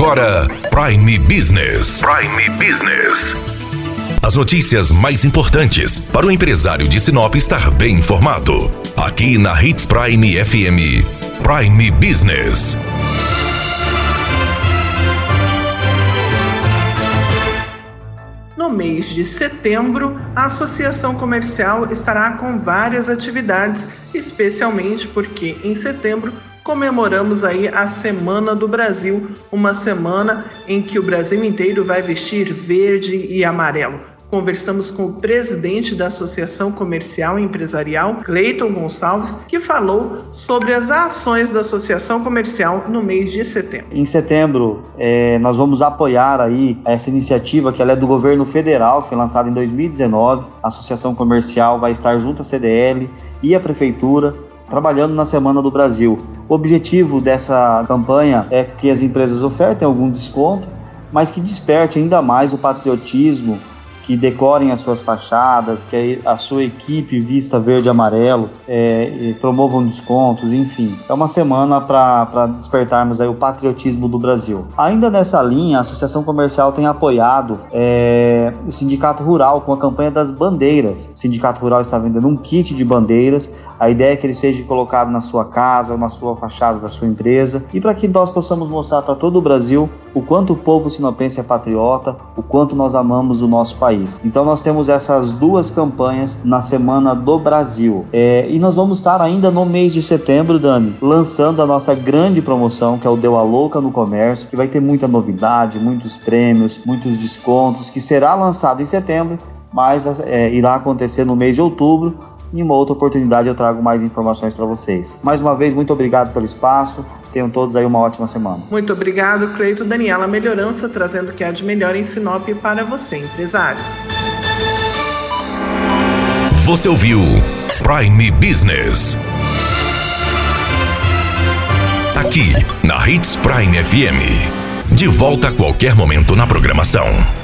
agora Prime Business. Prime Business. As notícias mais importantes para o empresário de Sinop estar bem informado. Aqui na Hits Prime FM. Prime Business. No mês de setembro, a Associação Comercial estará com várias atividades, especialmente porque em setembro comemoramos aí a Semana do Brasil, uma semana em que o Brasil inteiro vai vestir verde e amarelo. Conversamos com o presidente da Associação Comercial e Empresarial, Cleiton Gonçalves, que falou sobre as ações da Associação Comercial no mês de setembro. Em setembro, é, nós vamos apoiar aí essa iniciativa que é do governo federal, foi lançada em 2019. A Associação Comercial vai estar junto à CDL e à Prefeitura trabalhando na Semana do Brasil. O objetivo dessa campanha é que as empresas ofertem algum desconto, mas que desperte ainda mais o patriotismo que decorem as suas fachadas, que a sua equipe vista verde e amarelo, é, promovam descontos, enfim. É uma semana para despertarmos aí o patriotismo do Brasil. Ainda nessa linha, a Associação Comercial tem apoiado é, o Sindicato Rural com a campanha das bandeiras. O Sindicato Rural está vendendo um kit de bandeiras. A ideia é que ele seja colocado na sua casa na sua fachada da sua empresa e para que nós possamos mostrar para todo o Brasil o quanto o povo sinopense é patriota, o quanto nós amamos o nosso país. Então nós temos essas duas campanhas na Semana do Brasil. É, e nós vamos estar ainda no mês de setembro, Dani, lançando a nossa grande promoção, que é o Deu a Louca no Comércio, que vai ter muita novidade, muitos prêmios, muitos descontos, que será lançado em setembro, mas é, irá acontecer no mês de outubro em uma outra oportunidade eu trago mais informações para vocês. Mais uma vez, muito obrigado pelo espaço. Tenham todos aí uma ótima semana. Muito obrigado, Cleito Daniela Melhorança, trazendo o que há de melhor em Sinop para você, empresário. Você ouviu Prime Business. Aqui, na Hits Prime FM. De volta a qualquer momento na programação.